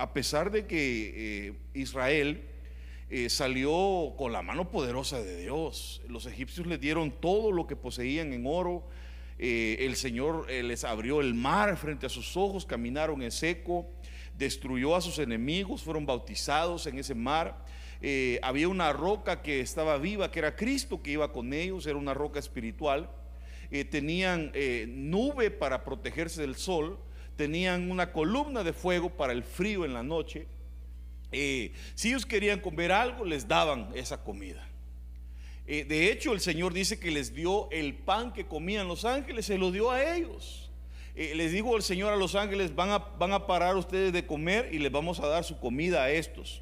a pesar de que Israel salió con la mano poderosa de Dios, los egipcios le dieron todo lo que poseían en oro, el Señor les abrió el mar frente a sus ojos, caminaron en seco, destruyó a sus enemigos, fueron bautizados en ese mar. Eh, había una roca que estaba viva, que era Cristo que iba con ellos, era una roca espiritual. Eh, tenían eh, nube para protegerse del sol, tenían una columna de fuego para el frío en la noche. si ellos querían comer algo, les daban esa comida. de hecho, el Señor dice que les dio el pan que comían los ángeles, se lo dio a ellos. les dijo el Señor a los ángeles, van a, van a parar ustedes de comer y les vamos a dar su comida a estos.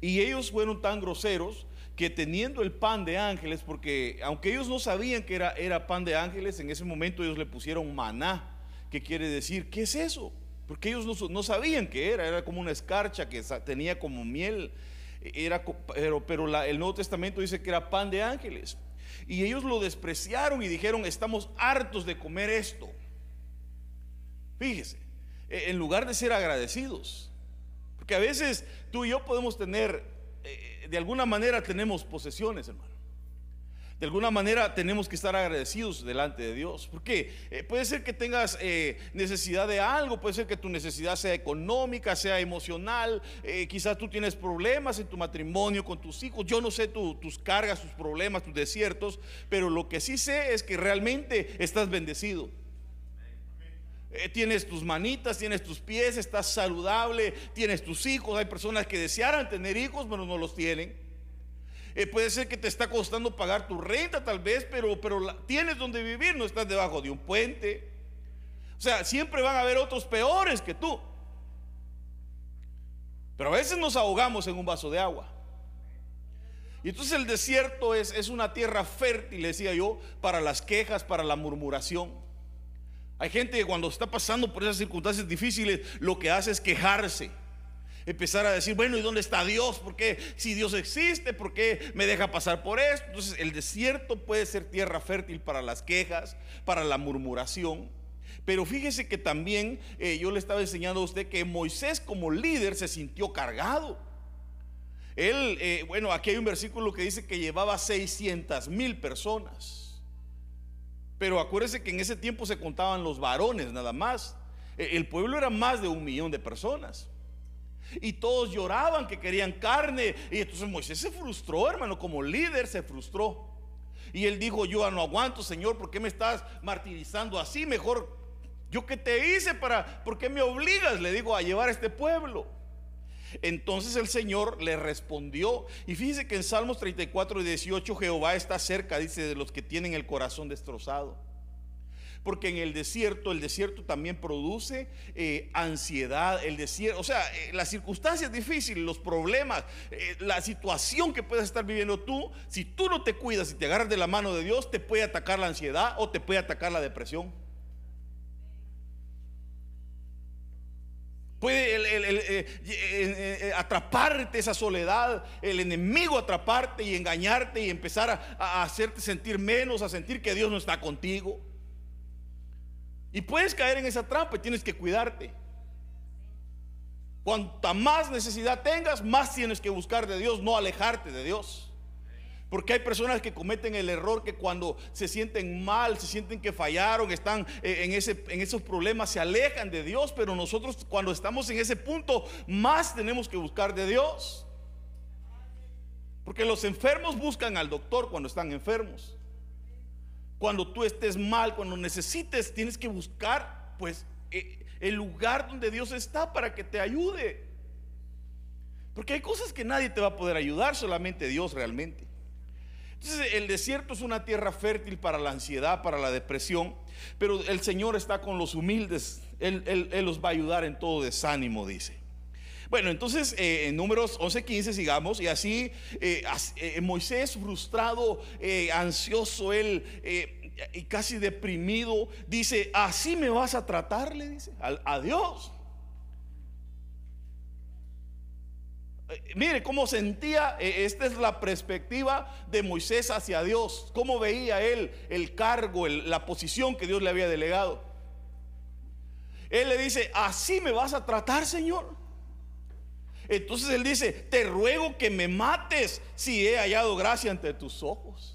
Y ellos fueron tan groseros que teniendo el pan de ángeles, porque aunque ellos no sabían que era, era pan de ángeles, en ese momento ellos le pusieron maná, que quiere decir, ¿qué es eso? Porque ellos no, sabían qué era, era como una escarcha que tenía como miel, era, pero, pero el Nuevo Testamento dice que era pan de ángeles. Y ellos lo despreciaron y dijeron, estamos hartos de comer esto. Fíjese, e, en lugar de ser agradecidos, porque a veces tú y yo podemos tener, eh, de alguna manera tenemos posesiones, hermano. De alguna manera tenemos que estar agradecidos delante de Dios. Porque eh, puede ser que tengas eh, necesidad de algo, puede ser que tu necesidad sea económica, sea emocional, quizás tú tienes problemas en tu matrimonio con tus hijos. Yo no sé tus cargas, tus problemas, tus desiertos, pero lo que sí sé es que realmente estás bendecido. Eh, tienes tus manitas, tienes tus pies, estás saludable, tienes tus hijos. Hay personas que desearan tener hijos, pero no los tienen. Eh, puede ser que te está costando pagar tu renta tal vez, pero, pero tienes donde vivir, no estás debajo de un puente. O sea, siempre van a haber otros peores que tú. Pero a veces nos ahogamos en un vaso de agua. Y entonces el desierto es, es una tierra fértil, decía yo, para las quejas, para la murmuración. Hay gente que cuando está pasando por esas circunstancias difíciles, lo que hace es quejarse. Empezar a decir, bueno, ¿y dónde está Dios? ¿Por qué? Si Dios existe, ¿por qué me deja pasar por esto? Entonces, el desierto puede ser tierra fértil para las quejas, para la murmuración. Pero fíjese que también eh, yo le estaba enseñando a usted que Moisés como líder se sintió cargado. Él, eh, bueno, aquí hay un versículo que dice que llevaba 600 mil personas. Pero acuérdese que en ese tiempo se contaban los varones nada más. E, el pueblo era más de un millón de personas. Y todos lloraban que querían carne. Y entonces Moisés se frustró, hermano, como líder se frustró. Y él dijo, yo no aguanto, Señor, ¿por qué me estás martirizando así? Mejor, ¿yo qué te hice para, por qué me obligas? Le digo, a llevar a este pueblo. Entonces el Señor le respondió. Y fíjese que en Salmos 34 y 18 Jehová está cerca, dice, de los que tienen el corazón destrozado. Porque en el desierto, el desierto también produce eh, ansiedad, el desierto, o sea, eh, las circunstancias difíciles, los problemas, eh, la situación que puedes estar viviendo tú, si tú no te cuidas y te agarras de la mano de Dios, te puede atacar la ansiedad o te puede atacar la depresión. Puede atraparte esa soledad, el enemigo atraparte y engañarte y empezar a, hacerte sentir menos, a sentir que Dios no está contigo. Y puedes caer en esa trampa y tienes que cuidarte. Cuanta más necesidad tengas, más tienes que buscar de Dios, no alejarte de Dios. Porque hay personas que cometen el error que cuando se sienten mal, se sienten que fallaron, están eh, en, ese, en esos problemas, se alejan de Dios. Pero nosotros cuando estamos en ese punto, más tenemos que buscar de Dios. Porque los enfermos buscan al doctor cuando están enfermos. Cuando tú estés mal, cuando necesites, tienes que buscar pues eh, el lugar donde Dios está para que te ayude. Porque hay cosas que nadie te va a poder ayudar, solamente Dios realmente. Entonces el desierto es una tierra fértil para la ansiedad, para la depresión, pero el Señor está con los humildes, Él, los va a ayudar en todo desánimo, dice. Bueno, entonces eh, en números 11:15 sigamos, y así eh, eh, Moisés frustrado, ansioso, él y casi deprimido, dice, así me vas a tratar, le dice, a Dios. Mire cómo sentía, esta es la perspectiva de Moisés hacia Dios, cómo veía él el cargo, la posición que Dios le había delegado. Él le dice, así me vas a tratar, Señor. Entonces él dice, te ruego que me mates si he hallado gracia ante tus ojos.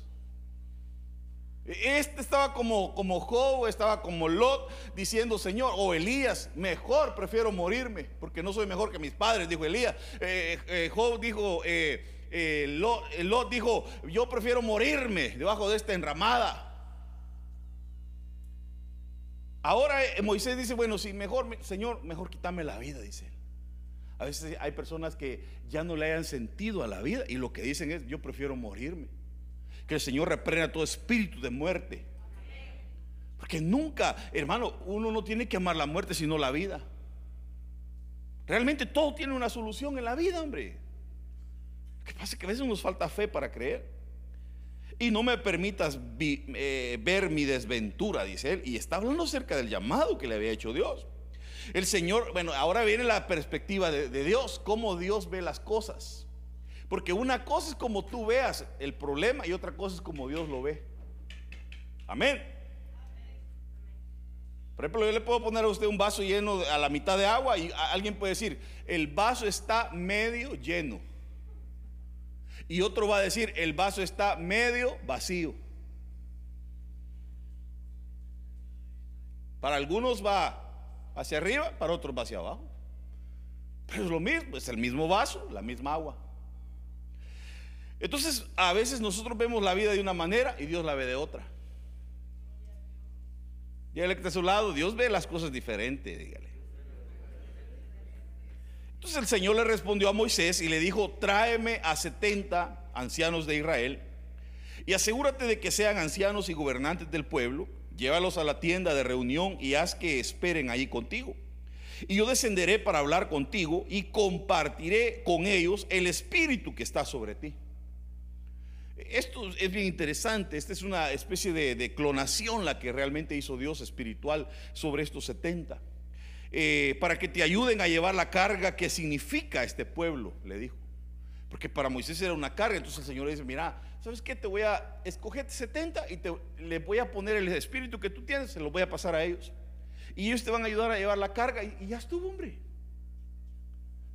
Este estaba como, como Job, estaba como Lot, diciendo, Señor, o Elías, mejor prefiero morirme, porque no soy mejor que mis padres, dijo Elías. Eh, eh, Job dijo, eh, Lot, dijo, yo prefiero morirme debajo de esta enramada. Ahora Moisés dice, bueno, si mejor, Señor, mejor quítame la vida, dice él. A veces hay personas que ya no le hayan sentido a la vida y lo que dicen es, yo prefiero morirme. Que el Señor reprenda todo espíritu de muerte. Porque nunca, hermano, uno no tiene que amar la muerte sino la vida. Realmente todo tiene una solución en la vida, hombre. Lo que pasa es que a veces nos falta fe para creer. Y no me permitas eh, ver mi desventura, dice él. Y está hablando acerca del llamado que le había hecho Dios. El Señor, bueno, ahora viene la perspectiva de, Dios, cómo Dios ve las cosas. Porque una cosa es como tú veas el problema y otra cosa es como Dios lo ve. Amén. Por ejemplo, yo le puedo poner a usted un vaso lleno a la mitad de agua y alguien puede decir, el vaso está medio lleno. Y otro va a decir, el vaso está medio vacío. Para algunos va hacia arriba, para otros va hacia abajo. Pero es lo mismo, es el mismo vaso, la misma agua. Entonces, a veces nosotros vemos la vida de una manera y Dios la ve de otra. Dígale que está a su lado, Dios ve las cosas diferentes, dígale. Entonces el Señor le respondió a Moisés y le dijo, tráeme a 70 ancianos de Israel y asegúrate de que sean ancianos y gobernantes del pueblo Llévalos a la tienda de reunión y haz que esperen ahí contigo. Y yo descenderé para hablar contigo y compartiré con ellos el espíritu que está sobre ti. Esto es bien interesante, esta es una especie de, clonación la que realmente hizo Dios espiritual sobre estos 70. Eh, para que te ayuden a llevar la carga que significa este pueblo, le dijo. Porque para Moisés era una carga, entonces el Señor le dice, mira, ¿sabes qué? Te voy a escoger 70 y te, le voy a poner el espíritu que tú tienes, se lo voy a pasar a ellos. Y ellos te van a ayudar a llevar la carga y, ya estuvo, hombre.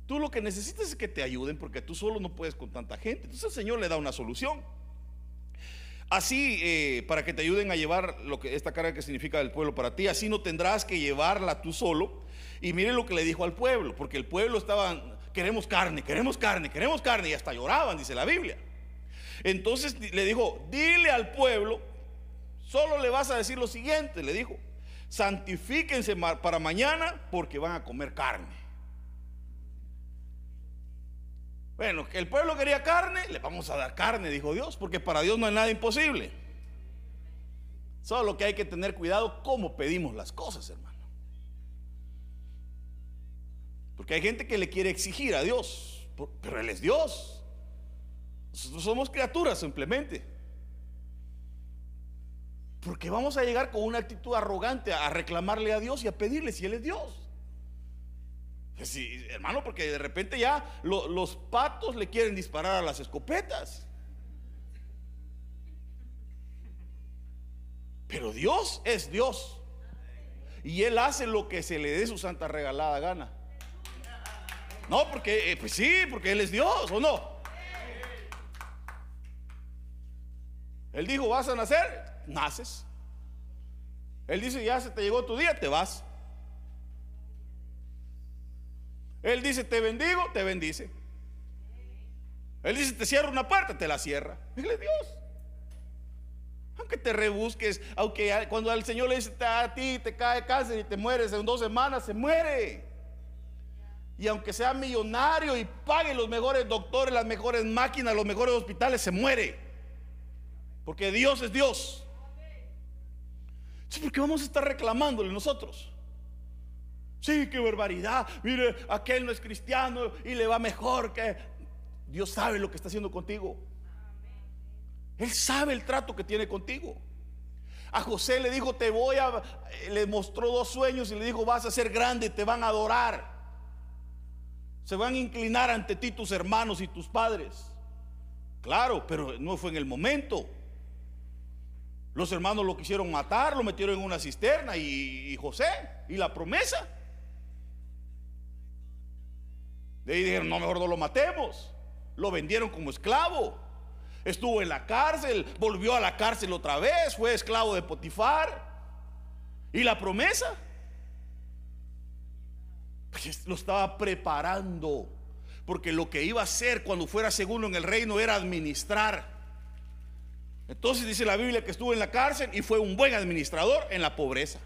Tú lo que necesitas es que te ayuden porque tú solo no puedes con tanta gente. Entonces el Señor le da una solución. Así, eh, para que te ayuden a llevar lo que esta carga que significa el pueblo para ti, así no tendrás que llevarla tú solo. Y mire lo que le dijo al pueblo, porque el pueblo estaba, queremos carne, queremos carne, queremos carne, y hasta lloraban, dice la Biblia. Entonces le dijo, dile al pueblo, solo le vas a decir lo siguiente, le dijo, santifíquense para mañana porque van a comer carne. Bueno, el pueblo quería carne, le vamos a dar carne, dijo Dios, porque para Dios no hay nada imposible. Solo que hay que tener cuidado cómo pedimos las cosas, hermano. Porque hay gente que le quiere exigir a Dios, pero Él es Dios. Nosotros somos criaturas simplemente. Porque vamos a llegar con una actitud arrogante a reclamarle a Dios y a pedirle si Él es Dios. Sí, hermano, porque de repente ya los patos le quieren disparar a las escopetas. Pero Dios es Dios. Y Él hace lo que se le dé su santa regalada gana. No, porque, eh, pues sí, porque Él es Dios, ¿o no? Él dijo, vas a nacer, naces. Él dice, ya se te llegó tu día, te vas. Él dice, te bendigo, te bendice. Él dice, te cierra una puerta, te la cierra. Dile Dios. Aunque te rebusques, aunque cuando al Señor le dice a ti te cae cáncer y te mueres en dos semanas, se muere. Y aunque sea millonario y pague los mejores doctores, las mejores máquinas, los mejores hospitales, se muere. Porque Dios es Dios. Sí, porque vamos a estar reclamándole nosotros. Sí, qué barbaridad. Mire, aquel no es cristiano y le va mejor que Dios sabe lo que está haciendo contigo. Él sabe el trato que tiene contigo. A José le dijo, te voy a, le mostró dos sueños y le dijo, vas a ser grande, te van a adorar. Se van a inclinar ante ti tus hermanos y tus padres. Claro, pero no fue en el momento. Los hermanos lo quisieron matar, lo metieron en una cisterna y, José y la promesa. De ahí dijeron, no, mejor no lo matemos. Lo vendieron como esclavo. Estuvo en la cárcel, volvió a la cárcel otra vez, fue esclavo de Potifar. ¿Y la promesa? Lo estaba preparando. Porque lo que iba a hacer cuando fuera segundo en el reino era administrar. Entonces dice la Biblia que estuvo en la cárcel y fue un buen administrador en la pobreza.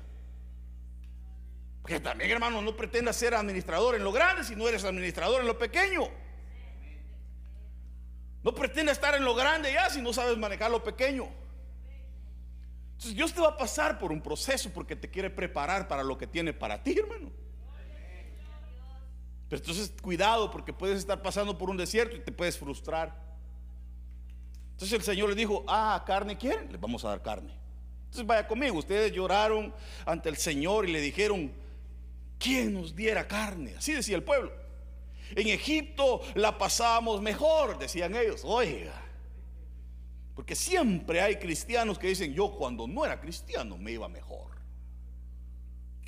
Porque también, hermano, no pretendas ser administrador en lo grande si no eres administrador en lo pequeño. No pretendas estar en lo grande ya si no sabes manejar lo pequeño. Entonces Dios te va a pasar por un proceso porque te quiere preparar para lo que tiene para ti, hermano. Pero entonces cuidado porque puedes estar pasando por un desierto y te puedes frustrar. Entonces el Señor le dijo, ah, carne quieren, les vamos a dar carne. Entonces vaya conmigo, ustedes lloraron ante el Señor y le dijeron, ¿quién nos diera carne? Así decía el pueblo. En Egipto la pasábamos mejor, decían ellos. Oiga, porque siempre hay cristianos que dicen, yo cuando no era cristiano me iba mejor.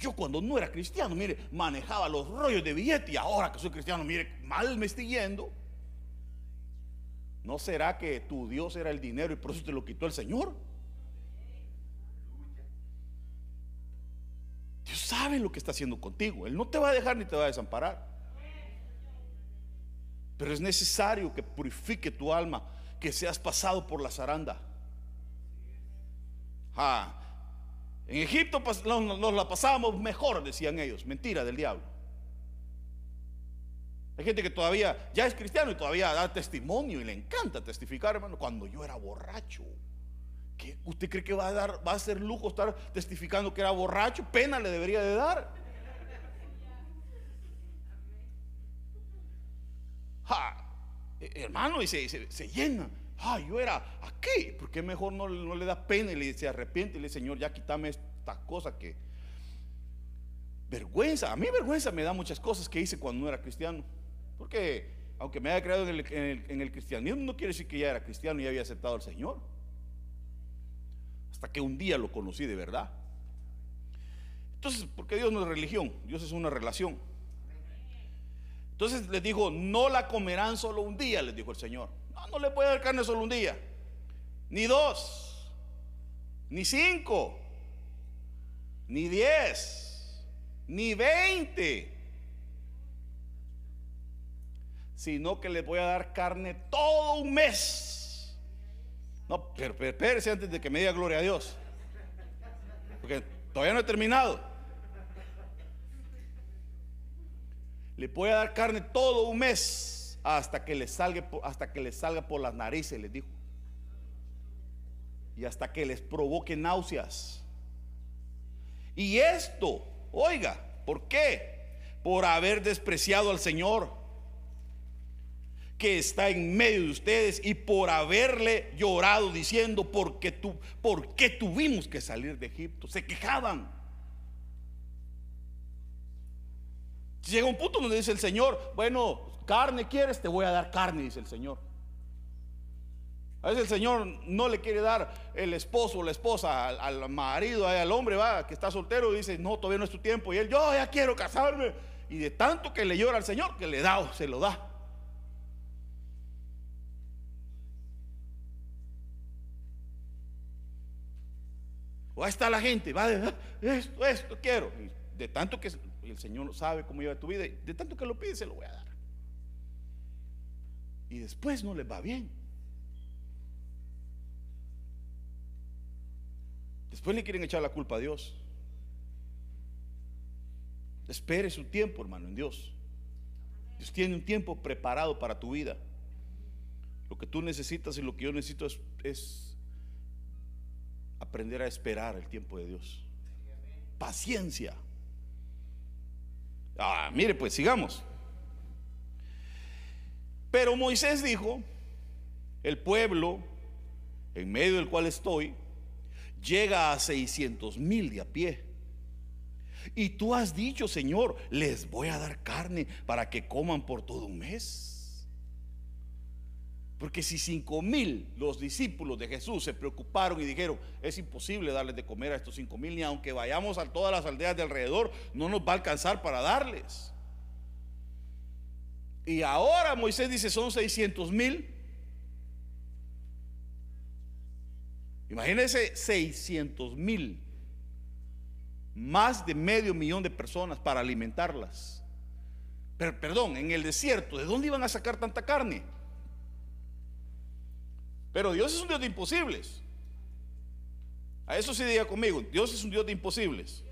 Yo cuando no era cristiano, mire, manejaba los rollos de billete y ahora que soy cristiano, mire, mal me estoy yendo. ¿No será que tu Dios era el dinero y por eso te lo quitó el Señor? Dios sabe lo que está haciendo contigo. Él no te va a dejar ni te va a desamparar. Pero es necesario que purifique tu alma, que seas pasado por la zaranda. Ah, en Egipto nos la pasábamos mejor, decían ellos. Mentira del diablo. Hay gente que todavía ya es cristiano y todavía da testimonio y le encanta testificar, hermano. Cuando yo era borracho, ¿qué? ¿usted cree que va a dar, va a ser lujo estar testificando que era borracho? Pena le debería de dar. Eh, hermano, y se, llena. Ah, yo era aquí. ¿Por qué mejor no, no, le da pena y le se arrepiente y le dice, Señor, ya quítame esta cosa que. Vergüenza. A mí vergüenza me da muchas cosas que hice cuando no era cristiano. Porque aunque me haya creado en el, en el cristianismo, no quiere decir que ya era cristiano y había aceptado al Señor. Hasta que un día lo conocí de verdad. Entonces, porque Dios no es religión, Dios es una relación. Entonces les dijo, no la comerán solo un día, les dijo el Señor. No, no le puede dar carne solo un día. Ni dos, ni cinco, ni diez, ni veinte. Sino que les voy a dar carne todo un mes. No, pero, pero espérese antes de que me diga gloria a Dios. Porque todavía no he terminado. Le voy a dar carne todo un mes hasta que le salga, hasta que le salga por las narices, les dijo. Y hasta que les provoque náuseas. Y esto, oiga, ¿por qué? Por haber despreciado al Señor que está en medio de ustedes y por haberle llorado diciendo, ¿por qué, tú, ¿por tuvimos que salir de Egipto? Se quejaban. Llega un punto donde dice el Señor, bueno, carne quieres, te voy a dar carne, dice el Señor. A veces el Señor no le quiere dar el esposo o la esposa al, marido, al hombre va, que está soltero y dice, no, todavía no es tu tiempo. Y él, yo ya quiero casarme. Y de tanto que le llora al Señor, que le da, se lo da. O ahí está la gente, va, ah, esto, esto quiero. de tanto que el Señor sabe cómo lleva tu vida. Y de tanto que lo pide, se lo voy a dar. Y después no les va bien. Después le quieren echar la culpa a Dios. Espere su tiempo, hermano, en Dios. Dios tiene un tiempo preparado para tu vida. Lo que tú necesitas y lo que yo necesito es, es aprender a esperar el tiempo de Dios. Paciencia. Ah, mire, pues sigamos. Pero Moisés dijo, el pueblo en medio del cual estoy llega a 600 mil de a pie. Y tú has dicho, Señor, les voy a dar carne para que coman por todo un mes. Porque si cinco mil los discípulos de Jesús se preocuparon y dijeron, es imposible darles de comer a estos cinco mil, ni aunque vayamos a todas las aldeas de alrededor, no nos va a alcanzar para darles. Y ahora Moisés dice son 600 mil. Imagínense 600 mil. Más de medio millón de personas para alimentarlas. Perdón, en el desierto, ¿de dónde iban a sacar tanta carne? Pero Dios es un Dios de imposibles. A eso sí diga conmigo, Dios es un Dios de imposibles.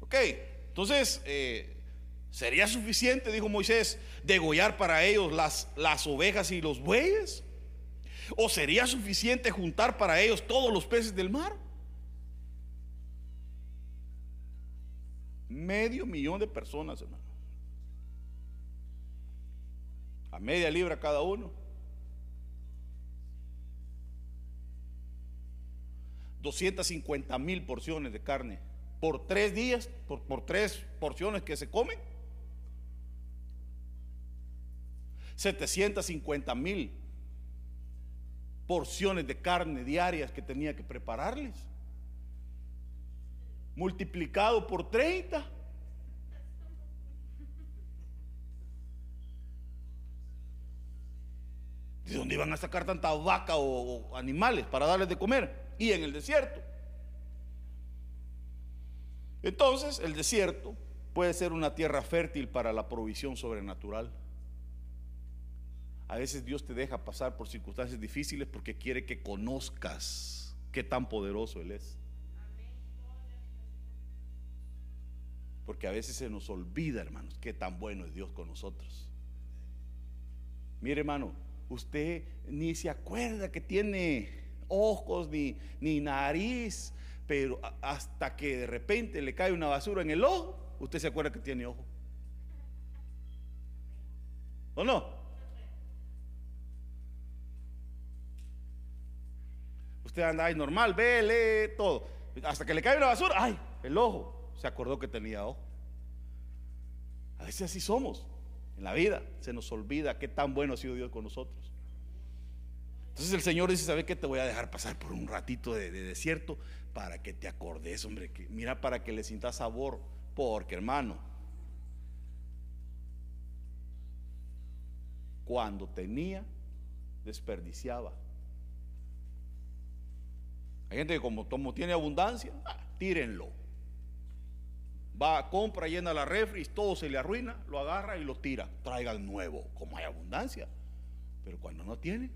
Ok, entonces, eh, ¿sería suficiente, dijo Moisés, degollar para ellos las, las ovejas y los bueyes? ¿O sería suficiente juntar para ellos todos los peces del mar? Medio millón de personas, hermano. A media libra cada uno. 250 mil porciones de carne por tres días, por, por tres porciones que se comen. 750 mil porciones de carne diarias que tenía que prepararles. Multiplicado por 30. ¿De dónde iban a sacar tanta vaca o, o animales para darles de comer? Y en el desierto. Entonces, el desierto puede ser una tierra fértil para la provisión sobrenatural. A veces Dios te deja pasar por circunstancias difíciles porque quiere que conozcas qué tan poderoso Él es. Porque a veces se nos olvida, hermanos, qué tan bueno es Dios con nosotros. Mire, hermano, usted ni se acuerda que tiene ojos ni, ni nariz, pero hasta que de repente le cae una basura en el ojo, usted se acuerda que tiene ojo. ¿O no? Usted anda ahí normal, ve, lee, todo. Hasta que le cae una basura, ay, el ojo. Se acordó que tenía ojo. A veces así somos en la vida. Se nos olvida qué tan bueno ha sido Dios con nosotros. Entonces el Señor dice, ¿sabe qué? Te voy a dejar pasar por un ratito de, de desierto para que te acordes, hombre. Que, mira, para que le sientas sabor. Porque, hermano, cuando tenía, desperdiciaba. Hay gente que como, tiene abundancia, ah, tírenlo. Va, compra, llena la refri, todo se le arruina, lo agarra y lo tira. Traiga el nuevo, como hay abundancia. Pero cuando no tiene,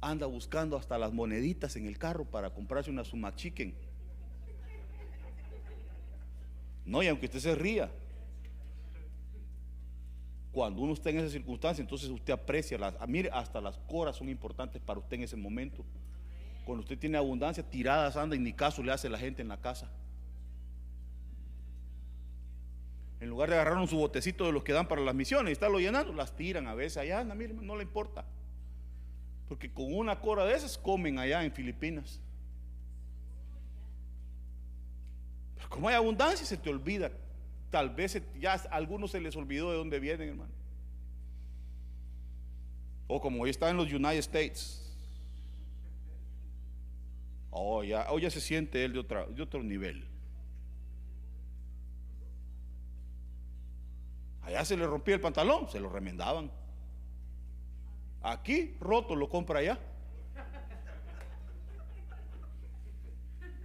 anda buscando hasta las moneditas en el carro para comprarse una suma chicken. No, y aunque usted se ría, cuando uno está en esa circunstancia, entonces usted aprecia las, ah, mire, hasta las coras son importantes para usted en ese momento. Cuando usted tiene abundancia, tiradas anda y ni caso le hace la gente en la casa. En lugar de agarrar su botecito de los que dan para las misiones y estarlo llenando, las tiran a veces allá, anda, mire, no le importa. Porque con una cora de esas comen allá en Filipinas. Pero como hay abundancia, se te olvida. Tal vez ya a algunos se les olvidó de dónde vienen, hermano. O como hoy está en los United States. Oh, ya, oh, ya se siente él de, de otro nivel. Allá se le rompía el pantalón, se lo remendaban. Aquí, roto, lo compra allá.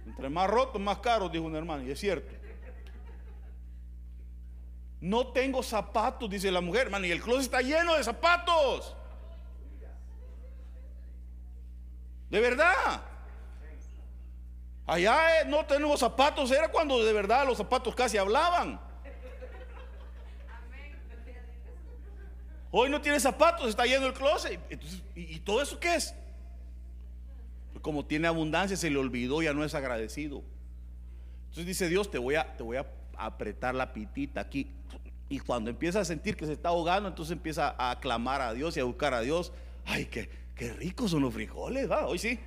Entre más roto, más caro, dijo un hermano, y es cierto. No tengo zapatos, dice la mujer, hermano, y el closet está lleno de zapatos. De verdad. Allá eh, no tenemos zapatos, era cuando de verdad los zapatos casi hablaban. Hoy no tiene zapatos, está lleno el closet. ¿y, todo eso qué es? Como tiene abundancia, se le olvidó, ya no es agradecido. Entonces dice Dios, te voy a, te voy a apretar la pitita aquí. Y cuando empieza a sentir que se está ahogando, entonces empieza a clamar a Dios y a buscar a Dios. Ay, qué, qué ricos son los frijoles, ¿va? Hoy sí.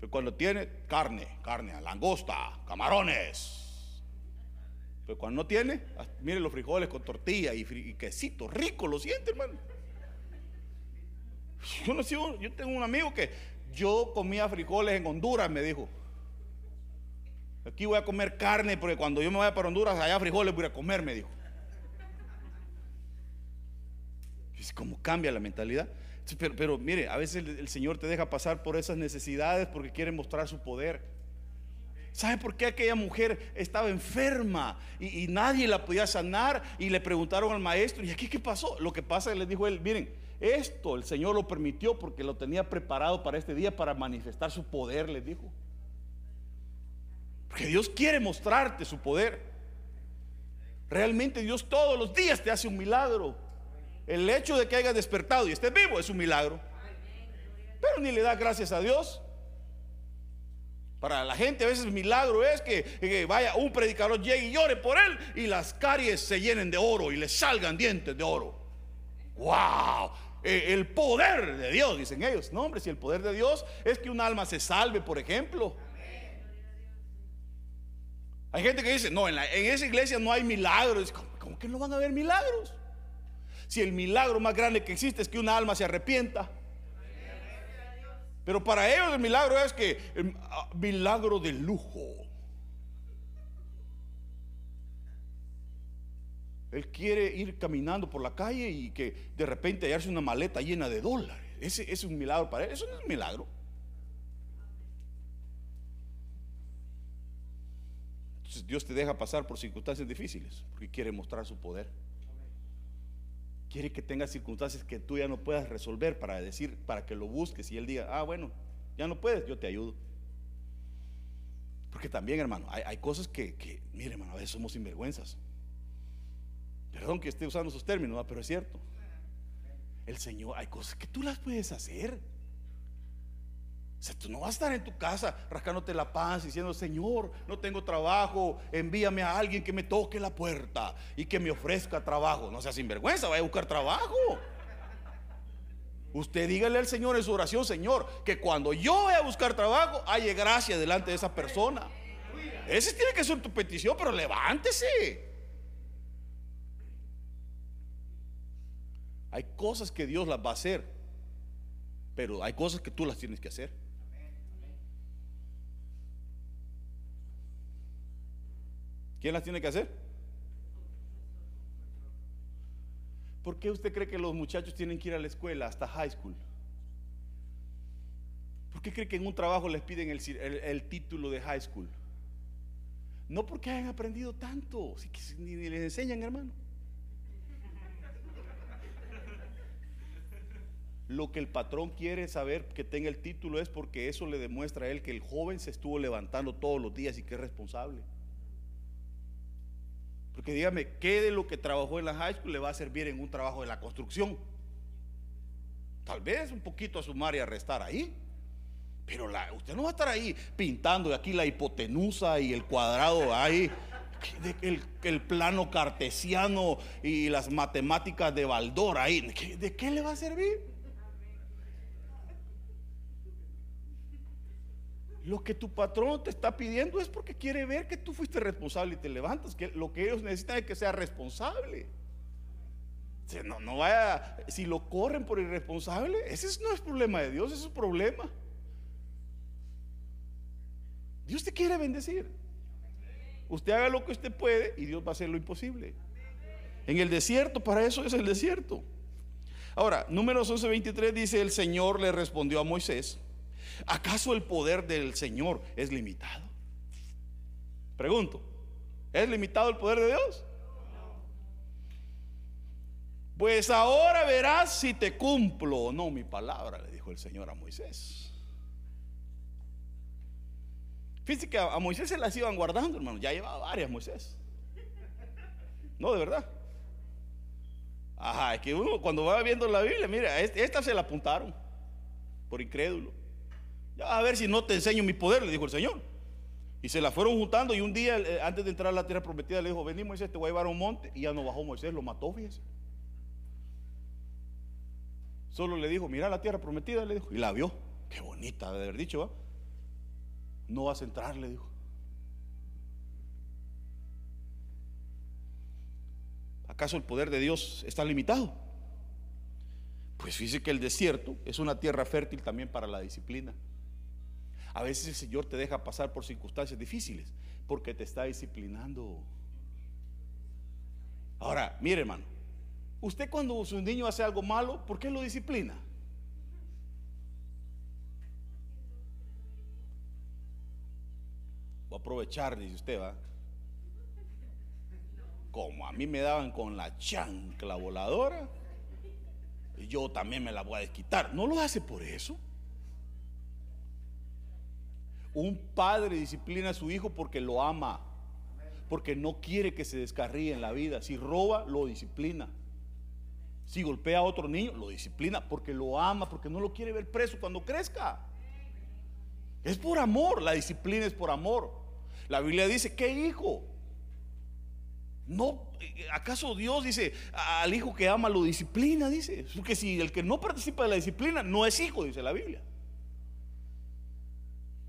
Pero cuando tiene carne, carne, langosta, camarones. Pero cuando no tiene, ah, mire los frijoles con tortilla y, quesito, rico, lo siente, hermano. Yo, no yo tengo un amigo que yo comía frijoles en Honduras, me dijo. Aquí voy a comer carne porque cuando yo me vaya para Honduras, allá frijoles voy a comer, me dijo. Es como cambia la mentalidad. Pero, mire, a veces el, Señor te deja pasar por esas necesidades porque quiere mostrar su poder. ¿Sabe por qué aquella mujer estaba enferma y, nadie la podía sanar? Y le preguntaron al maestro, ¿y aquí qué pasó? Lo que pasa, le dijo él, miren, esto el Señor lo permitió porque lo tenía preparado para este día, para manifestar su poder, les dijo. Porque Dios quiere mostrarte su poder. Realmente Dios todos los días te hace un milagro. El hecho de que hayas despertado y estés vivo es un milagro. Pero ni le da gracias a Dios. Para la gente a veces milagro es que, vaya un predicador llegue y llore por él y las caries se llenen de oro y le salgan dientes de oro. ¡Wow! Eh, el poder de Dios, dicen ellos. No, hombre, si el poder de Dios es que un alma se salve, por ejemplo. Hay gente que dice, no, en, esa iglesia no hay milagros. ¿Cómo que no van a haber milagros? Si el milagro más grande que existe es que una alma se arrepienta. Pero para ellos el milagro es que el ah, milagro de lujo. Él quiere ir caminando por la calle y que de repente hallarse una maleta llena de dólares. Ese, es un milagro para él. Eso no es un milagro. Entonces Dios te deja pasar por circunstancias difíciles porque quiere mostrar su poder. Quiere que tengas circunstancias que tú ya no puedas resolver para decir, para que lo busques y él diga, ah, bueno, ya no puedes, yo te ayudo. Porque también, hermano, hay, cosas que, mire, hermano, a veces somos sinvergüenzas. Perdón que esté usando esos términos, pero es cierto. El Señor, hay cosas que tú las puedes hacer. O sea, tú no vas a estar en tu casa rascándote la panza diciendo, Señor, no tengo trabajo, envíame a alguien que me toque la puerta y que me ofrezca trabajo. No sea sinvergüenza, vaya a buscar trabajo. Usted dígale al Señor en su oración, Señor, que cuando yo vaya a buscar trabajo, haya gracia delante de esa persona. Ese tiene que ser tu petición, pero levántese. Hay cosas que Dios las va a hacer, pero hay cosas que tú las tienes que hacer. ¿Quién las tiene que hacer? ¿Por qué usted cree que los muchachos tienen que ir a la escuela hasta high school? ¿Por qué cree que en un trabajo les piden el, título de high school? No porque hayan aprendido tanto, ni, ni les enseñan, hermano. Lo que el patrón quiere saber que tenga el título es porque eso le demuestra a él que el joven se estuvo levantando todos los días y que es responsable. Porque dígame, ¿qué de lo que trabajó en la high school le va a servir en un trabajo de la construcción? Tal vez un poquito a sumar y a restar ahí. Pero usted no va a estar ahí pintando aquí la hipotenusa y el cuadrado ahí, el, el plano cartesiano y las matemáticas de Baldor ahí. ¿De qué le va a servir? Lo que tu patrón te está pidiendo es porque quiere ver que tú fuiste responsable y te levantas. Que lo que ellos necesitan es que sea responsable. No, no vaya, si lo corren por irresponsable, ese no es problema de Dios, es su problema. Dios te quiere bendecir. Usted haga lo que usted puede y Dios va a hacer lo imposible. En el desierto, para eso es el desierto. Ahora, números 11:23 dice: El Señor le respondió a Moisés. ¿Acaso el poder del Señor es limitado? Pregunto, ¿es limitado el poder de Dios? Pues ahora verás si te cumplo o no mi palabra, le dijo el Señor a Moisés. Fíjense que a Moisés se las iban guardando, hermano. Ya llevaba varias Moisés. No, de verdad. Ajá, es que uno cuando va viendo la Biblia, mira, esta se la apuntaron por incrédulo a ver si no te enseño mi poder, le dijo el Señor. Y se la fueron juntando y un día, eh, antes de entrar a la tierra prometida, le dijo, vení Moisés, te voy a llevar a un monte. Y ya no bajó Moisés, lo mató, fíjese. Solo le dijo, mira la tierra prometida, le dijo. Y la vio. Qué bonita de haber dicho. No vas a entrar, le dijo. ¿Acaso el poder de Dios está limitado? Pues fíjese que el desierto es una tierra fértil también para la disciplina. A veces el Señor te deja pasar por circunstancias difíciles porque te está disciplinando. Ahora, mire hermano, usted cuando su niño hace algo malo, ¿por qué lo disciplina? Voy a aprovechar, dice usted, va. Como a mí me daban con la chancla voladora, yo también me la voy a desquitar. No lo hace por eso. Un padre disciplina a su hijo porque lo ama, porque no quiere que se descarríe en la vida. Si roba, lo disciplina. Si golpea a otro niño, lo disciplina porque lo ama, porque no lo quiere ver preso cuando crezca. Es por amor, la disciplina es por amor. La Biblia dice, ¿qué hijo? No, ¿acaso Dios dice al hijo que ama lo disciplina? Dice, porque si el que no participa de la disciplina no es hijo, dice la Biblia.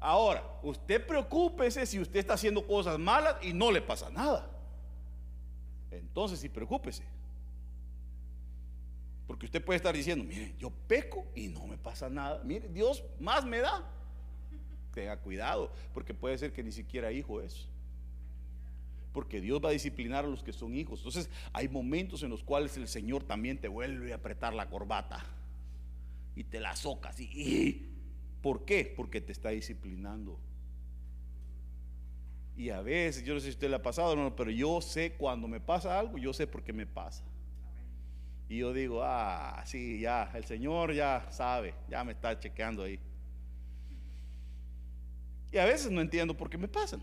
Ahora, usted preocúpese si usted está haciendo cosas malas y no le pasa nada. Entonces sí, preocúpese. Porque usted puede estar diciendo, mire, yo peco y no me pasa nada. Mire, Dios más me da. Tenga cuidado, porque puede ser que ni siquiera hijo es. Porque Dios va a disciplinar a los que son hijos. Entonces hay momentos en los cuales el Señor también te vuelve a apretar la corbata y te la socas. Y, ¿Por qué? Porque te está disciplinando. Y a veces, yo no sé si usted le ha pasado, no, pero yo sé cuando me pasa algo, yo sé por qué me pasa. Y yo digo, ah, sí, ya, el Señor ya sabe, ya me está chequeando ahí. Y a veces no entiendo por qué me pasan.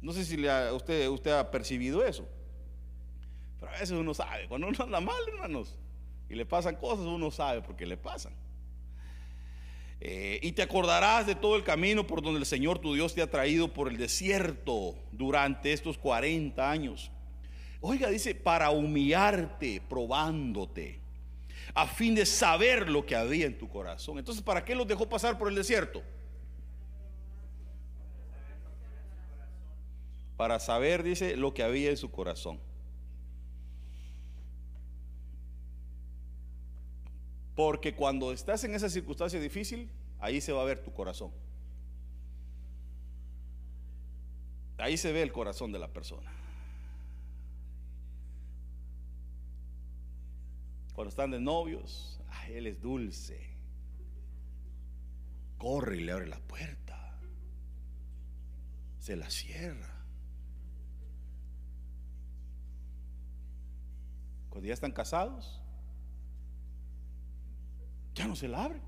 No sé si usted, usted ha percibido eso. Pero a veces uno sabe, cuando uno anda mal, hermanos, y le pasan cosas, uno sabe por qué le pasan. Eh, y te acordarás de todo el camino por donde el Señor tu Dios te ha traído por el desierto durante estos 40 años. Oiga, dice, para humillarte, probándote, a fin de saber lo que había en tu corazón. Entonces, ¿para qué los dejó pasar por el desierto? Para saber, dice, lo que había en su corazón. Porque cuando estás en esa circunstancia difícil, ahí se va a ver tu corazón. Ahí se ve el corazón de la persona. Cuando están de novios, él es dulce. Corre y le abre la puerta. Se la cierra. Cuando ya están casados, ya no se la abre.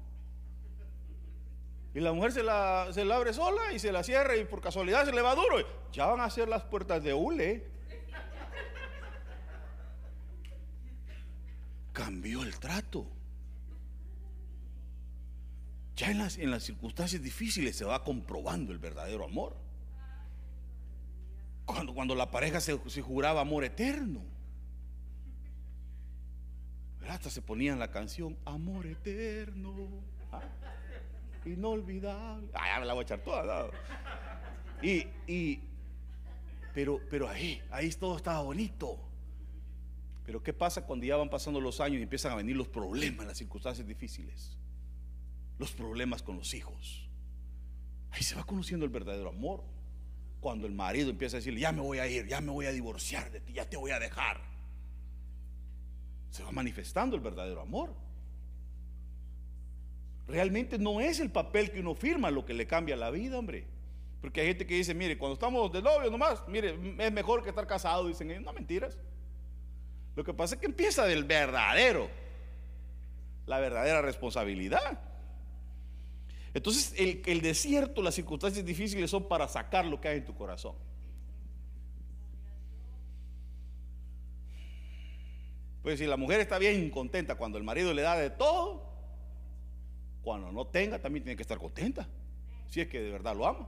Y la mujer se la, se la abre sola y se la cierra y por casualidad se le va duro. Ya van a ser las puertas de hule. Cambió el trato. Ya en las, en las circunstancias difíciles se va comprobando el verdadero amor. Cuando, cuando la pareja se, se juraba amor eterno. Hasta se ponían la canción Amor eterno, ¿ah? inolvidable. Ah, ya me la voy a echar toda. Y, y, pero, pero ahí, ahí todo estaba bonito. Pero ¿qué pasa cuando ya van pasando los años y empiezan a venir los problemas, las circunstancias difíciles? Los problemas con los hijos. Ahí se va conociendo el verdadero amor. Cuando el marido empieza a decirle, ya me voy a ir, ya me voy a divorciar de ti, ya te voy a dejar se va manifestando el verdadero amor. Realmente no es el papel que uno firma lo que le cambia la vida, hombre. Porque hay gente que dice, mire, cuando estamos de novio nomás, mire, es mejor que estar casado, dicen no mentiras. Lo que pasa es que empieza del verdadero, la verdadera responsabilidad. Entonces, el, el desierto, las circunstancias difíciles son para sacar lo que hay en tu corazón. Pues si la mujer está bien contenta cuando el marido le da de todo, cuando no tenga también tiene que estar contenta. Si es que de verdad lo ama.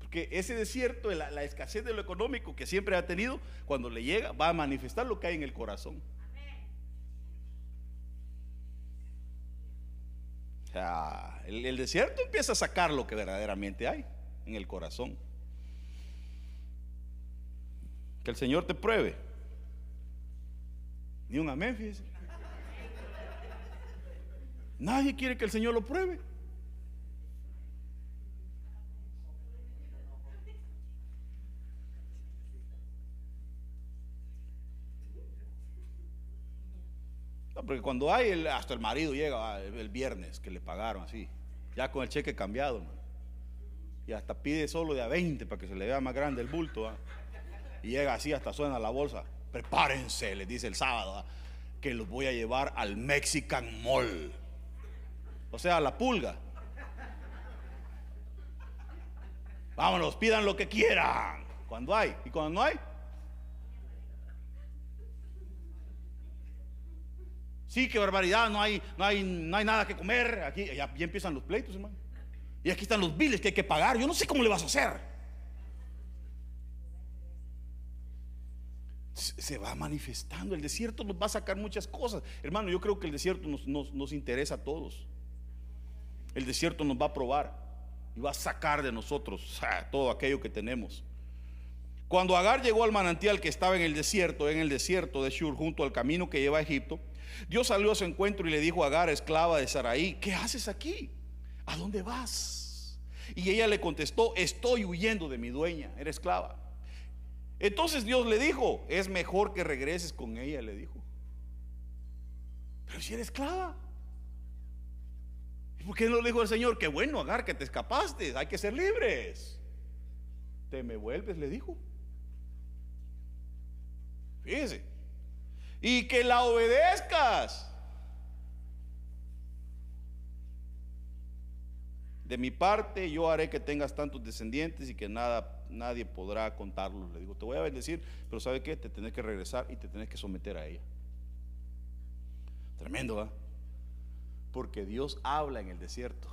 Porque ese desierto, la, escasez de lo económico que siempre ha tenido, cuando le llega, va a manifestar lo que hay en el corazón. O sea, el desierto empieza a sacar lo que verdaderamente hay en el corazón. Que el Señor te pruebe. Ni un amén, fíjese. Nadie quiere que el Señor lo pruebe. porque cuando hay, hasta el marido llega el, viernes que le pagaron así, ya con el cheque cambiado, y hasta pide solo de a 20 para que se le vea más grande el bulto, y llega así, hasta suena la bolsa. Prepárense, les dice el sábado, que los voy a llevar al Mexican Mall, o sea, a la pulga. Vámonos, pidan lo que quieran. Cuando hay, y cuando no hay, Sí, qué barbaridad, no hay, no hay, no hay nada que comer. Aquí ya, empiezan los pleitos, hermano. Y aquí están los biles que hay que pagar. Yo no sé cómo le vas a hacer. Se va manifestando. El desierto nos va a sacar muchas cosas. Hermano, yo creo que el desierto nos, nos interesa a todos. El desierto nos va a probar y va a sacar de nosotros todo aquello que tenemos. Cuando Agar llegó al manantial que estaba en el desierto, en el desierto de Shur, junto al camino que lleva a Egipto, Dios salió a su encuentro y le dijo a Agar, esclava de Saraí, ¿qué haces aquí? ¿A dónde vas? Y ella le contestó, estoy huyendo de mi dueña, era esclava. Entonces Dios le dijo, es mejor que regreses con ella, le dijo. Pero si eres esclava. ¿Por qué no le dijo el Señor? Qué bueno, Agar, que te escapaste, hay que ser libres. Te me vuelves, le dijo. Fíjese y que la obedezcas. De mi parte, yo haré que tengas tantos descendientes y que nada, nadie podrá contarlos. Le digo, te voy a bendecir, pero ¿sabe qué? Te tenés que regresar y te tenés que someter a ella. Tremendo, ¿ah? Porque Dios habla en el desierto.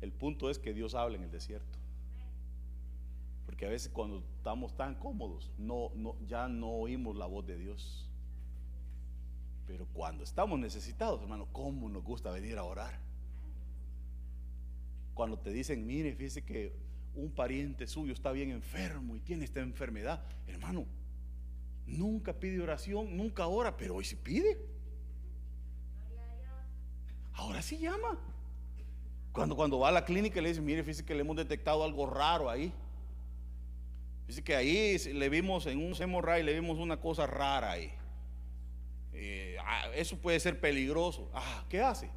El punto es que Dios habla en el desierto. Porque a veces cuando estamos tan cómodos, no, no, ya no oímos la voz de Dios. Pero cuando estamos necesitados, hermano, ¿cómo nos gusta venir a orar? Cuando te dicen, mire, fíjese que un pariente suyo está bien enfermo y tiene esta enfermedad, hermano, nunca pide oración, nunca ora, pero hoy sí pide. Ahora sí llama. Cuando, cuando va a la clínica le dicen, mire, fíjese que le hemos detectado algo raro ahí. Dice que ahí le vimos en un hemorray, le vimos una cosa rara ahí. Eh, ah, eso puede ser peligroso. Ah, ¿qué hace?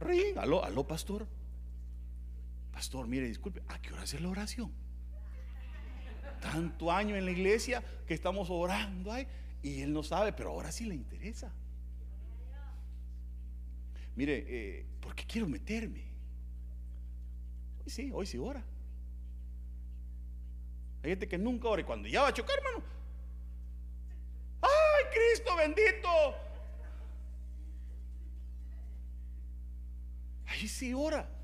Ring, aló, aló, pastor. Pastor, mire, disculpe, ¿a qué hora hace la oración? Tanto año en la iglesia que estamos orando ahí y él no sabe, pero ahora sí le interesa. Mire, eh, ¿por qué quiero meterme? Hoy sí, hoy sí ora. Hay gente que nunca ora y cuando ya va a chocar, hermano. ¡Ay, Cristo bendito! Ahí sí ora.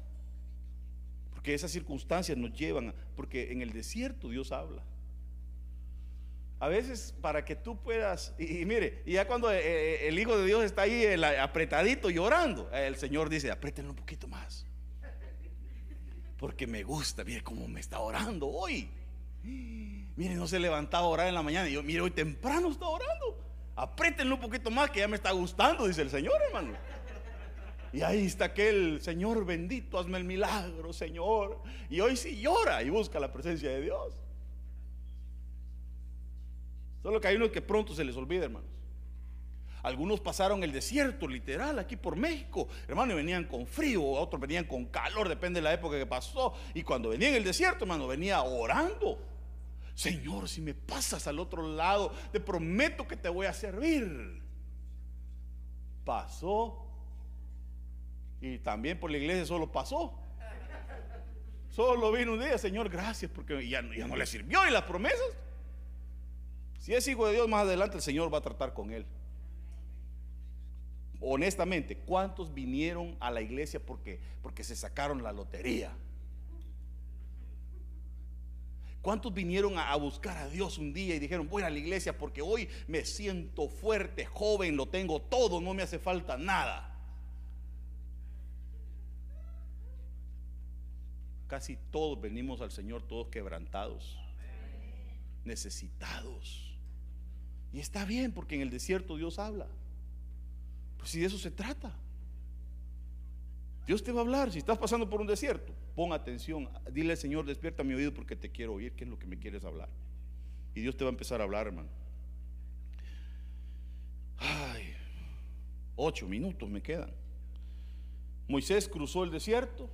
Porque esas circunstancias nos llevan, porque en el desierto Dios habla. A veces para que tú puedas, y, mire, y ya cuando eh, eh, el Hijo de Dios está ahí apretadito llorando, el Señor dice, apriétenlo un poquito más. Porque me gusta, mire cómo me está orando hoy. Mire, no se levantaba a orar en la mañana. Y yo, mire, hoy temprano está orando. Apriétenlo un poquito más que ya me está gustando, dice el Señor, hermano. Y ahí está aquel Señor bendito, hazme el milagro, Señor. Y hoy sí llora y busca la presencia de Dios. Solo que hay unos que pronto se les olvida, hermanos. Algunos pasaron el desierto, literal, aquí por México, hermano, y venían con frío, otros venían con calor, depende de la época que pasó. Y cuando venía en el desierto, hermano, venía orando. Señor, si me pasas al otro lado, te prometo que te voy a servir. Pasó. Y también por la iglesia solo pasó. Solo vino un día, Señor, gracias, porque ya, ya no le sirvió y las promesas. Si es hijo de Dios, más adelante el Señor va a tratar con él. Honestamente, ¿cuántos vinieron a la iglesia porque, porque se sacaron la lotería? ¿Cuántos vinieron a, buscar a Dios un día y dijeron, voy a la iglesia porque hoy me siento fuerte, joven, lo tengo todo, no me hace falta nada? Casi todos venimos al Señor, todos quebrantados, necesitados. Y está bien porque en el desierto Dios habla. Pues si de eso se trata. Dios te va a hablar. Si estás pasando por un desierto, pon atención. Dile al Señor, despierta mi oído porque te quiero oír. ¿Qué es lo que me quieres hablar? Y Dios te va a empezar a hablar, hermano. Ay, ocho minutos me quedan. Moisés cruzó el desierto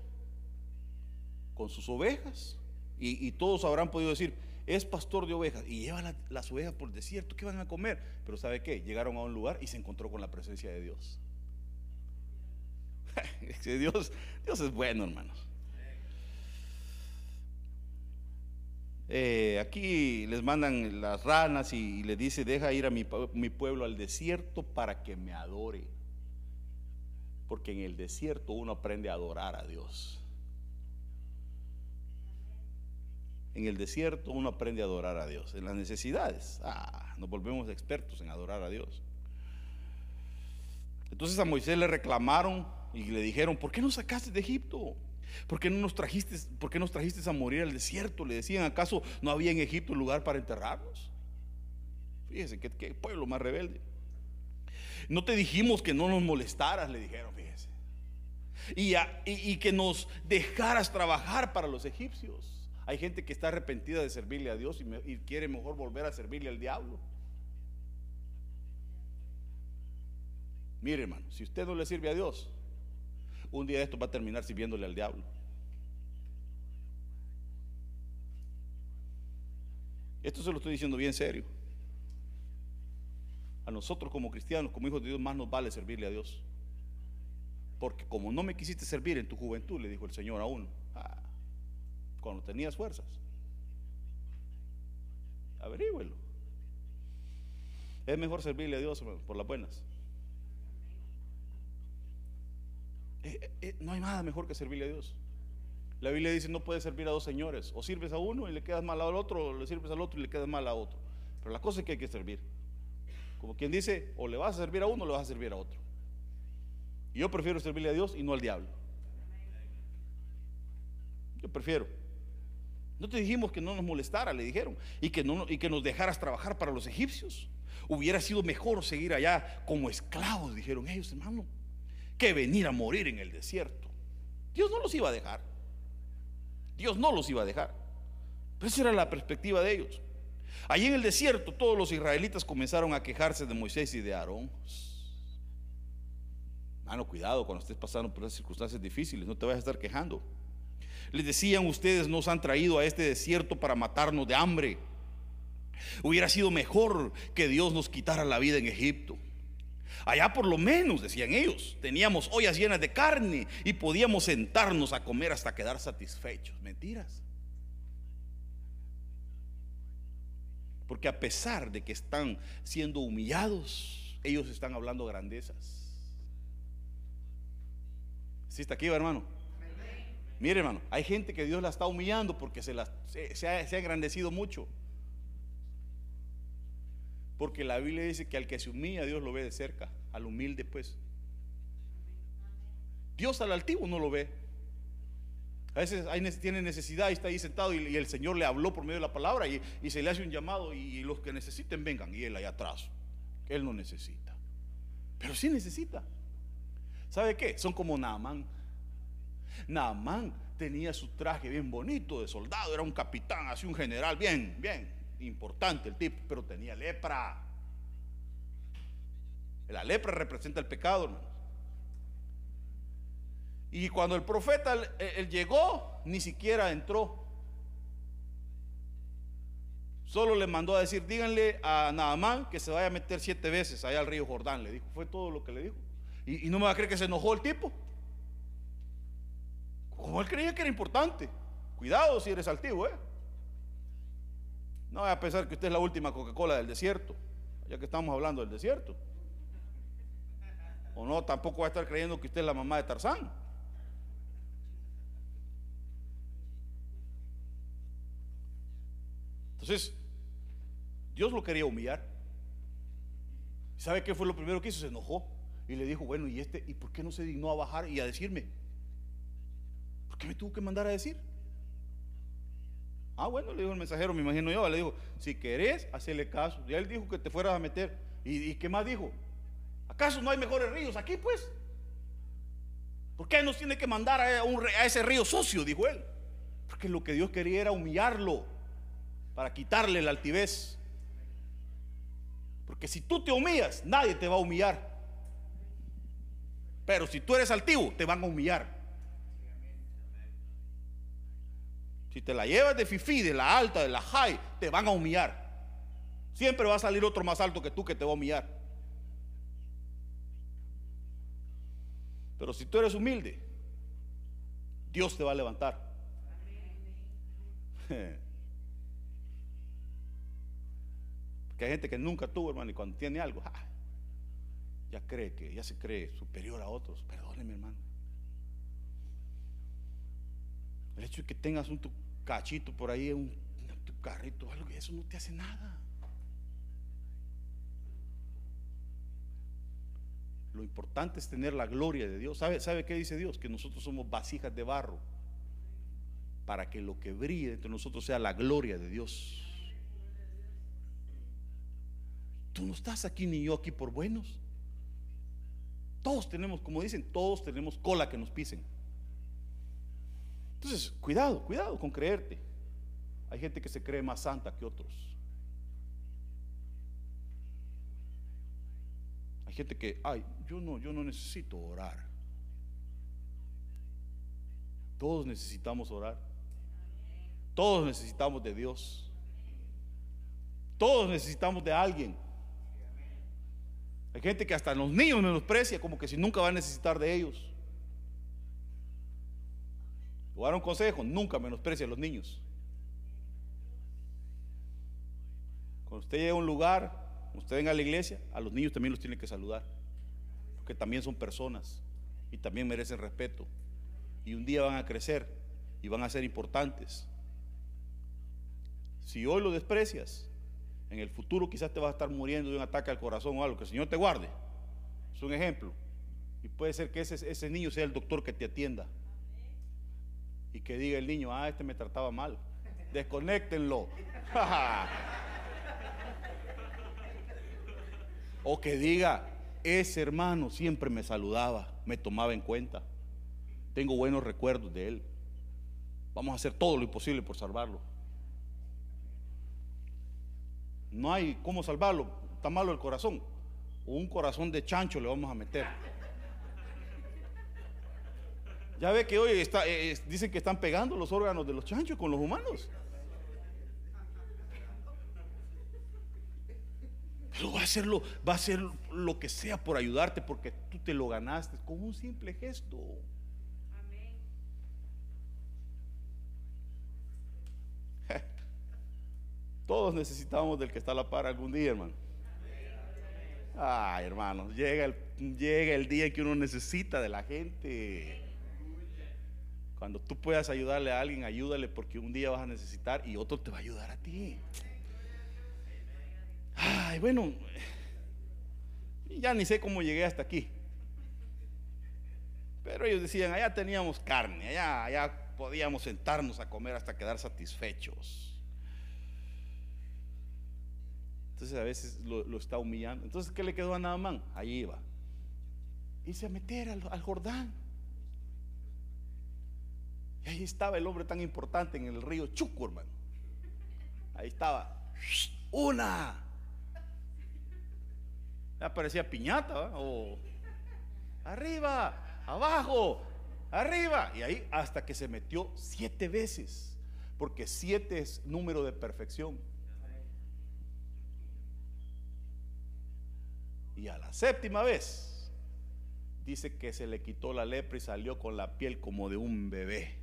con sus ovejas y, todos habrán podido decir, es pastor de ovejas y lleva las ovejas por el desierto, ¿qué van a comer? Pero ¿sabe qué? Llegaron a un lugar y se encontró con la presencia de Dios. Dios, Dios es bueno, hermanos. Eh, aquí les mandan las ranas y, le dice, deja ir a mi pueblo al desierto para que me adore. Porque en el desierto uno aprende a adorar a Dios. En el desierto uno aprende a adorar a Dios. En las necesidades, ah, nos volvemos expertos en adorar a Dios. Entonces a Moisés le reclamaron y le dijeron, ¿por qué nos sacaste de Egipto? ¿Por qué no nos trajiste, por qué nos trajiste a morir al desierto? Le decían, ¿acaso no había en Egipto lugar para enterrarnos? Fíjese, qué, qué pueblo más rebelde. No te dijimos que no nos molestaras, le dijeron, fíjese. Y, que nos dejaras trabajar para los egipcios. Hay gente que está arrepentida de servirle a Dios y, quiere mejor volver a servirle al diablo. Mire, hermano, si usted no le sirve a Dios, un día esto va a terminar sirviéndole al diablo. Esto se lo estoy diciendo bien serio. A nosotros como cristianos, como hijos de Dios, más nos vale servirle a Dios. Porque como no me quisiste servir en tu juventud, le dijo el Señor a uno, ah, cuando tenías fuerzas, averígüelo. Es mejor servirle a Dios por las buenas. Eh, eh, eh, no hay nada mejor que servirle a Dios. La Biblia dice no puedes servir a dos señores. O sirves a uno y le quedas mal al otro, o le sirves al otro y le quedas mal a otro. Pero la cosa es que hay que servir. Como quien dice, o le vas a servir a uno o le vas a servir a otro. Y yo prefiero servirle a Dios y no al diablo. Yo prefiero. No te dijimos que no nos molestara, le dijeron, y que, no, y que nos dejaras trabajar para los egipcios. Hubiera sido mejor seguir allá como esclavos, dijeron ellos, hermano, que venir a morir en el desierto. Dios no los iba a dejar. Dios no los iba a dejar. Pero esa era la perspectiva de ellos. Allí en el desierto todos los israelitas comenzaron a quejarse de Moisés y de Aarón. Mano, cuidado cuando estés pasando por esas circunstancias difíciles, no te vayas a estar quejando. Les decían, ustedes nos han traído a este desierto para matarnos de hambre. Hubiera sido mejor que Dios nos quitara la vida en Egipto. Allá por lo menos, decían ellos, teníamos ollas llenas de carne y podíamos sentarnos a comer hasta quedar satisfechos. Mentiras. Porque a pesar de que están siendo humillados, ellos están hablando grandezas. ¿Sí está aquí, hermano? Mire, hermano, hay gente que Dios la está humillando porque se, se, ha, se ha engrandecido mucho. Porque la Biblia dice que al que se humilla, Dios lo ve de cerca, al humilde, pues. Dios al altivo no lo ve. A veces tiene necesidad y está ahí sentado y, el Señor le habló por medio de la palabra y, se le hace un llamado y, los que necesiten vengan y él allá atrás. Él no necesita. Pero sí necesita. ¿Sabe qué? Son como Naamán. Naamán tenía su traje bien bonito de soldado, era un capitán, así un general, bien, bien, importante el tipo, pero tenía lepra. La lepra representa el pecado, hermano. Y cuando el profeta llegó, ni siquiera entró. Solo le mandó a decir, díganle a Naamán que se vaya a meter siete veces allá al río Jordán. Le dijo, fue todo lo que le dijo. Y, no me va a creer que se enojó el tipo. Como él creía que era importante. Cuidado si eres altivo, ¿eh? No voy a pensar que usted es la última Coca-Cola del desierto, ya que estamos hablando del desierto. O no, tampoco va a estar creyendo que usted es la mamá de Tarzán. Entonces, Dios lo quería humillar. ¿Sabe qué fue lo primero que hizo? Se enojó y le dijo, bueno, ¿y este? ¿Y por qué no se dignó a bajar y a decirme? ¿Por qué me tuvo que mandar a decir? Ah, bueno, le dijo el mensajero, me imagino yo, le dijo, si querés, hacele caso. Y él dijo que te fueras a meter. ¿Y, qué más dijo? ¿Acaso no hay mejores ríos aquí, pues? ¿Por qué nos tiene que mandar a, a ese río socio? Dijo él. Porque lo que Dios quería era humillarlo para quitarle la altivez. Porque si tú te humillas, nadie te va a humillar. Pero si tú eres altivo, te van a humillar. Si te la llevas de fifi, de la alta, de la high, te van a humillar. Siempre va a salir otro más alto que tú que te va a humillar. Pero si tú eres humilde, Dios te va a levantar. Que hay gente que nunca tuvo, hermano, y cuando tiene algo, ya cree que, ya se cree superior a otros. Perdóneme, hermano. El hecho de que tengas un tu cachito por ahí, un tu carrito, algo, eso no te hace nada. Lo importante es tener la gloria de Dios. ¿Sabe, ¿Sabe qué dice Dios? Que nosotros somos vasijas de barro para que lo que brille entre nosotros sea la gloria de Dios. Tú no estás aquí ni yo aquí por buenos. Todos tenemos, como dicen, todos tenemos cola que nos pisen. Entonces, cuidado, cuidado con creerte. Hay gente que se cree más santa que otros. Hay gente que, ay, yo no, yo no necesito orar. Todos necesitamos orar. Todos necesitamos de Dios. Todos necesitamos de alguien. Hay gente que hasta los niños menosprecia como que si nunca va a necesitar de ellos. Dar un consejo, nunca menosprecia a los niños. Cuando usted llega a un lugar, cuando usted venga a la iglesia, a los niños también los tiene que saludar. Porque también son personas y también merecen respeto. Y un día van a crecer y van a ser importantes. Si hoy lo desprecias, en el futuro quizás te vas a estar muriendo de un ataque al corazón o algo, que el Señor te guarde. Es un ejemplo. Y puede ser que ese niño sea el doctor que te atienda. Y que diga el niño, ah, este me trataba mal. Desconéctenlo. o que diga, ese hermano siempre me saludaba, me tomaba en cuenta. Tengo buenos recuerdos de él. Vamos a hacer todo lo imposible por salvarlo. No hay cómo salvarlo. Está malo el corazón. Un corazón de chancho le vamos a meter. Ya ve que hoy eh, dicen que están pegando los órganos de los chanchos con los humanos. Pero va a hacerlo, va a hacer lo que sea por ayudarte porque tú te lo ganaste con un simple gesto. Todos necesitamos del que está a la par algún día, hermano. Ay, hermano, llega el, llega el día que uno necesita de la gente. Cuando tú puedas ayudarle a alguien, ayúdale porque un día vas a necesitar y otro te va a ayudar a ti. Ay, bueno, ya ni sé cómo llegué hasta aquí. Pero ellos decían, allá teníamos carne, allá, allá podíamos sentarnos a comer hasta quedar satisfechos. Entonces a veces lo, está humillando. Entonces, ¿qué le quedó a Naamán? Ahí iba. Y a meter al, Jordán. Y ahí estaba el hombre tan importante en el río Chuco, hermano. Ahí estaba. Una. Ya parecía piñata, o arriba, abajo, arriba. Y ahí hasta que se metió siete veces. Porque siete es número de perfección. Y a la séptima vez dice que se le quitó la lepra y salió con la piel como de un bebé.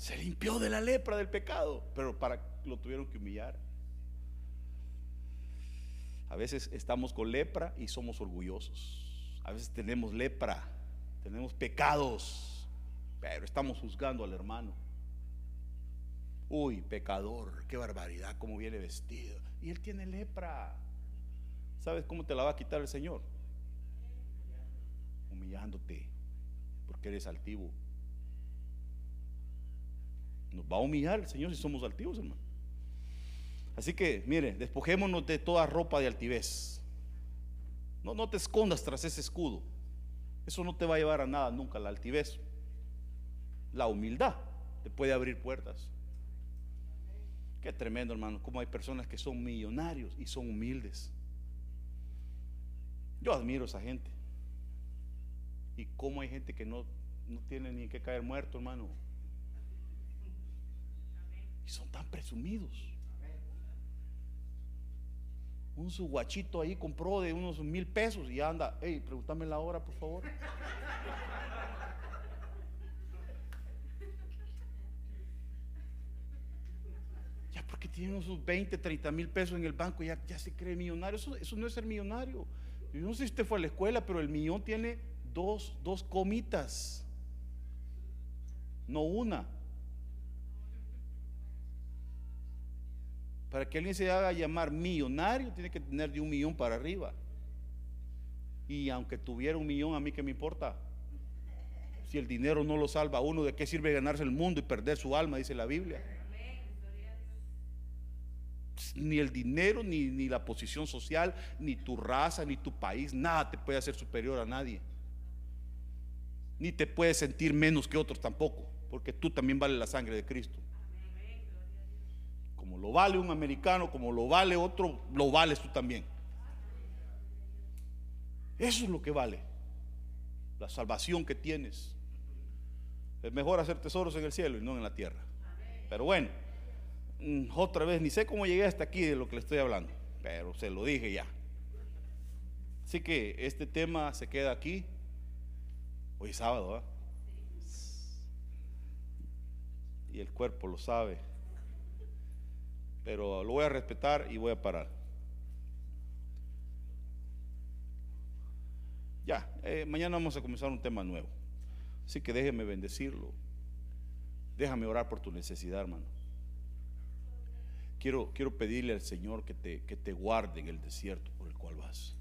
Se limpió de la lepra del pecado, pero para lo tuvieron que humillar. A veces estamos con lepra y somos orgullosos. A veces tenemos lepra, tenemos pecados, pero estamos juzgando al hermano. Uy, pecador, qué barbaridad, cómo viene vestido. Y él tiene lepra. ¿Sabes cómo te la va a quitar el Señor? Humillándote, porque eres altivo. Nos va a humillar el Señor si somos altivos, hermano. Así que, mire, despojémonos de toda ropa de altivez. No, no te escondas tras ese escudo. Eso no te va a llevar a nada nunca, la altivez. La humildad te puede abrir puertas. Qué tremendo, hermano, cómo hay personas que son millonarios y son humildes. Yo admiro a esa gente. Y cómo hay gente que no, no tiene ni que caer muerto, hermano. Son tan presumidos. Un su guachito ahí compró de unos mil pesos y anda, hey, pregúntame la hora, por favor. Ya porque tiene sus 20, 30 mil pesos en el banco, ya, ya se cree millonario. Eso, eso no es ser millonario. Yo no sé si usted fue a la escuela, pero el millón tiene dos, dos comitas, no una. Para que alguien se haga llamar millonario, tiene que tener de un millón para arriba. Y aunque tuviera un millón, a mí que me importa. Si el dinero no lo salva a uno, ¿de qué sirve ganarse el mundo y perder su alma? Dice la Biblia. Ni el dinero, ni, ni la posición social, ni tu raza, ni tu país, nada te puede hacer superior a nadie. Ni te puedes sentir menos que otros tampoco, porque tú también vales la sangre de Cristo. Como lo vale un americano, como lo vale otro, lo vales tú también. Eso es lo que vale. La salvación que tienes. Es mejor hacer tesoros en el cielo y no en la tierra. Pero bueno, mm, otra vez, ni sé cómo llegué hasta aquí de lo que le estoy hablando, pero se lo dije ya. Así que este tema se queda aquí. Hoy sábado, ¿eh? Y el cuerpo lo sabe. Pero lo voy a respetar y voy a parar. Ya, eh, mañana vamos a comenzar un tema nuevo. Así que déjeme bendecirlo. Déjame orar por tu necesidad, hermano. Quiero, quiero pedirle al Señor que te, que te guarde en el desierto por el cual vas.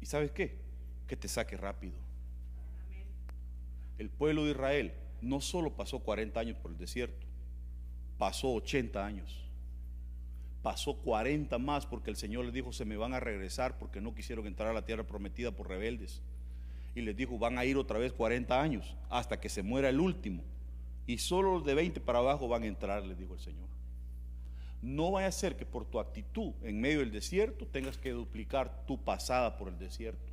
¿Y sabes qué? Que te saque rápido. El pueblo de Israel no solo pasó 40 años por el desierto, pasó 80 años. Pasó 40 más porque el Señor les dijo, se me van a regresar porque no quisieron entrar a la tierra prometida por rebeldes. Y les dijo, van a ir otra vez 40 años hasta que se muera el último. Y solo los de 20 para abajo van a entrar, les dijo el Señor. No vaya a ser que por tu actitud en medio del desierto tengas que duplicar tu pasada por el desierto.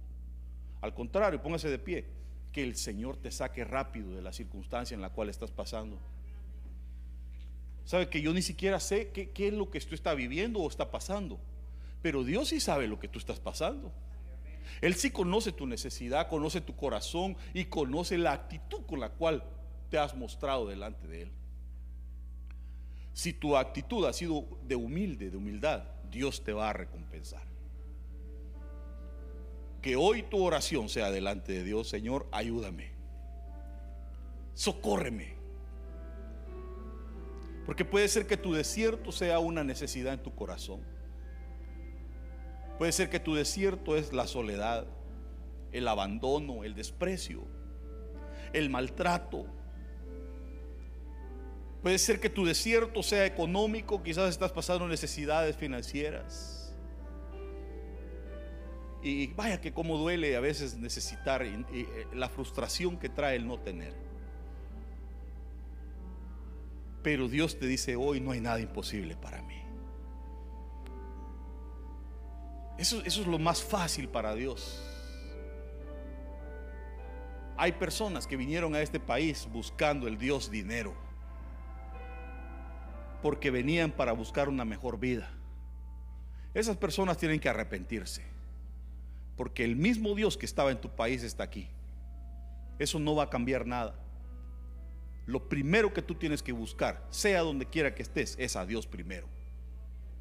Al contrario, póngase de pie, que el Señor te saque rápido de la circunstancia en la cual estás pasando. Sabe que yo ni siquiera sé qué, qué es lo que tú estás viviendo o está pasando. Pero Dios sí sabe lo que tú estás pasando. Él sí conoce tu necesidad, conoce tu corazón y conoce la actitud con la cual te has mostrado delante de Él. Si tu actitud ha sido de humilde, de humildad, Dios te va a recompensar. Que hoy tu oración sea delante de Dios, Señor, ayúdame. Socórreme. Porque puede ser que tu desierto sea una necesidad en tu corazón. Puede ser que tu desierto es la soledad, el abandono, el desprecio, el maltrato. Puede ser que tu desierto sea económico, quizás estás pasando necesidades financieras. Y vaya que como duele a veces necesitar y, y, la frustración que trae el no tener. Pero Dios te dice hoy no hay nada imposible para mí. Eso, es lo más fácil para Dios. Hay personas que vinieron a este país buscando el Dios dinero. Porque venían para buscar una mejor vida. Esas personas tienen que arrepentirse. Porque el mismo Dios que estaba en tu país está aquí. Eso no va a cambiar nada. Lo primero que tú tienes que buscar, sea donde quiera que estés, es a Dios primero.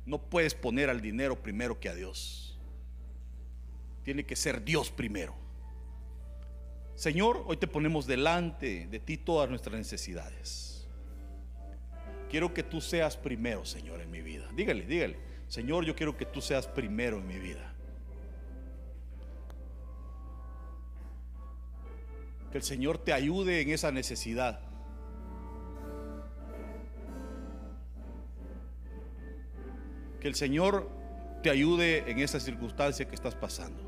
No puedes poner al dinero primero que a Dios. Tiene que ser Dios primero. Señor, hoy te ponemos delante de ti todas nuestras necesidades. Quiero que tú seas primero, Señor, en mi vida. Dígale, dígale. Señor, yo quiero que tú seas primero en mi vida. Que el Señor te ayude en esa necesidad. Que el Señor te ayude en esa circunstancia que estás pasando.